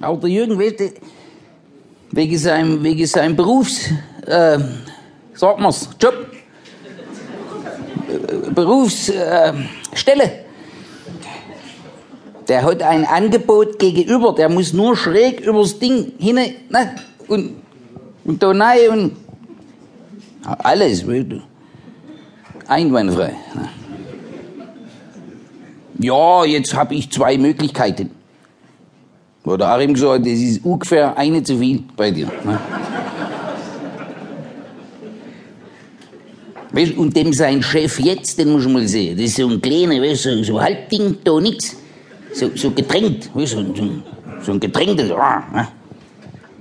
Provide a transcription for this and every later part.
Aber der Jürgen, du, wegen seinem, wegen seinem Berufs, äh, sag mal's, Job, äh, Berufsstelle, äh, der hat ein Angebot gegenüber, der muss nur schräg übers Ding hin, ne, und, und da rein und alles, einwandfrei. Ne. Ja, jetzt habe ich zwei Möglichkeiten. Oder ihm gesagt, das ist ungefähr eine zu viel bei dir. Ne? Weißt, und dem sein Chef jetzt, den muss man mal sehen. Das ist so ein kleiner, weißt, so, so Halbding, da nix. So, so gedrängt, weißt, so, so, so ein gedrängtes. Ah, ne?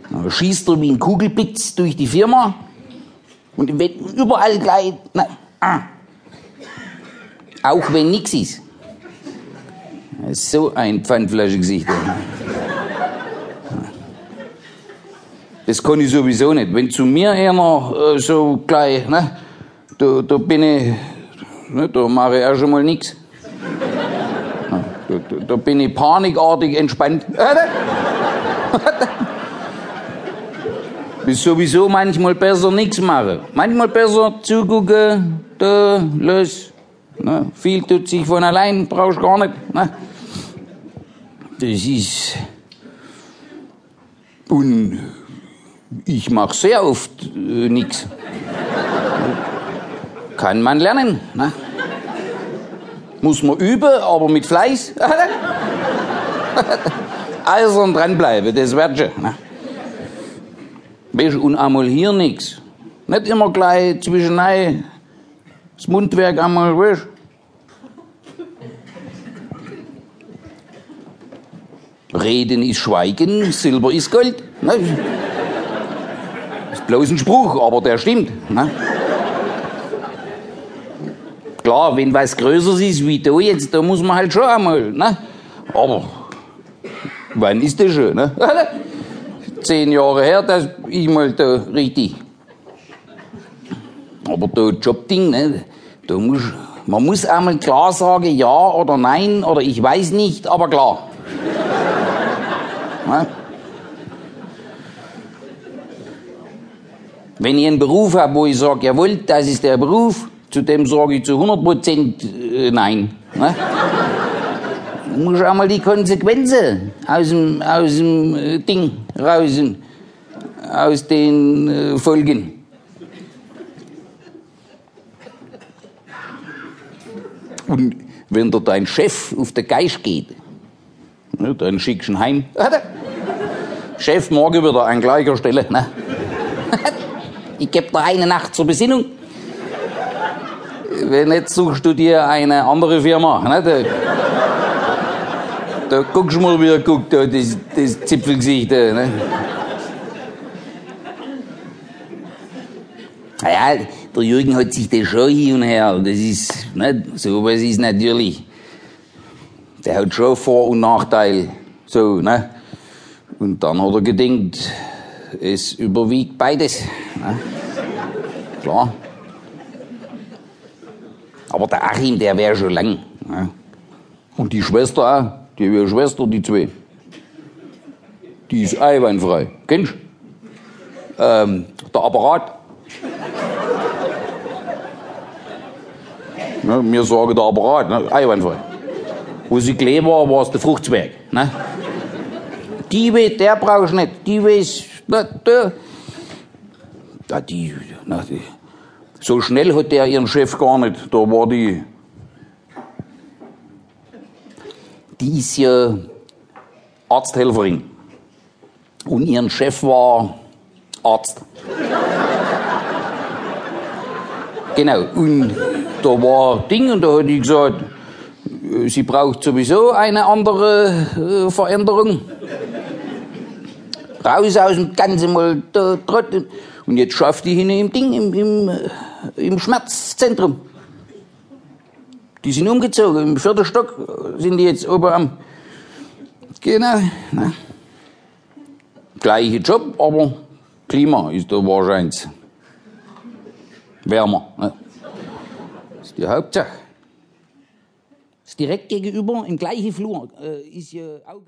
Dann schießt er wie ein Kugelblitz durch die Firma und wird überall gleich. Na, ah. Auch wenn nix ist. So ein Pfandflaschengesicht. Das kann ich sowieso nicht. Wenn zu mir einer äh, so gleich, ne, da, da bin ich, ne, da mache ich auch schon mal nichts. Da, da, da bin ich panikartig entspannt. Ist sowieso manchmal besser nichts machen. Manchmal besser zugucken, da, los. Ne, viel tut sich von allein, brauchst gar nicht. Ne. Das ist. Und ich mache sehr oft äh, nichts. Kann man lernen. Ne? Muss man üben, aber mit Fleiß. Eisern dranbleiben, das wird schon. Ne? Und einmal hier nichts. Nicht immer gleich zwischenei das Mundwerk einmal, weißt Reden ist Schweigen, Silber ist Gold. Ne? Ist bloß ein Spruch, aber der stimmt. Ne? Klar, wenn was Größeres ist wie da jetzt, da muss man halt schon einmal. Ne? Aber wann ist das schon? Ne? Zehn Jahre her, dass ich mal da richtig. Aber da Jobding, ne? da muss, man muss einmal klar sagen, ja oder nein oder ich weiß nicht, aber klar. Ne? Wenn ich einen Beruf habe, wo ich sage, jawohl, das ist der Beruf, zu dem sage ich zu 100 Prozent äh, nein. Ne? Du musst auch mal die Konsequenzen aus dem, aus dem äh, Ding raus, aus den äh, Folgen. Und wenn dir dein Chef auf den Geist geht, ne, dann schickst du ihn heim. Chef, morgen wieder an gleicher Stelle. Ne? Ich gebe dir eine Nacht zur Besinnung. Wenn nicht, suchst du dir eine andere Firma. Ne? Da, da guckst du mal, wie er guckt, da, das, das Zipfelgesicht. Da, ne? Naja, der Jürgen hat sich das schon hin und her. Das ist, nicht, so was ist natürlich. Der hat schon Vor- und Nachteil. So, ne? Und dann hat er gedacht, es überwiegt beides. Ne? Klar. Aber der Achim, der wäre schon lang. Ne? Und die Schwester auch, die wäre Schwester, die zwei. Die ist einwandfrei. Kennst du? Ähm, der Apparat. Ne, mir sagen der Apparat, ne, einwandfrei. Wo sie klein war, war es der Fruchtzwerg. Ne? Die weiß, der brauchst nicht. Die weiß, na, der, na, die, na, die, so schnell hat der ihren Chef gar nicht. Da war die, die ist ja Arzthelferin. Und ihren Chef war Arzt. genau. Und da war Ding und da hat die gesagt, sie braucht sowieso eine andere äh, Veränderung. Raus aus dem Ganzen mal da trotteln. Und jetzt schafft die hin im Ding, im, im, äh, im Schmerzzentrum. Die sind umgezogen, im vierten Stock sind die jetzt oben am. Genau. Na. Gleiche Job, aber Klima ist da wahrscheinlich wärmer. Ne? Das ist die Hauptsache. Direkt gegenüber, im gleichen Flur, äh, ist ja auch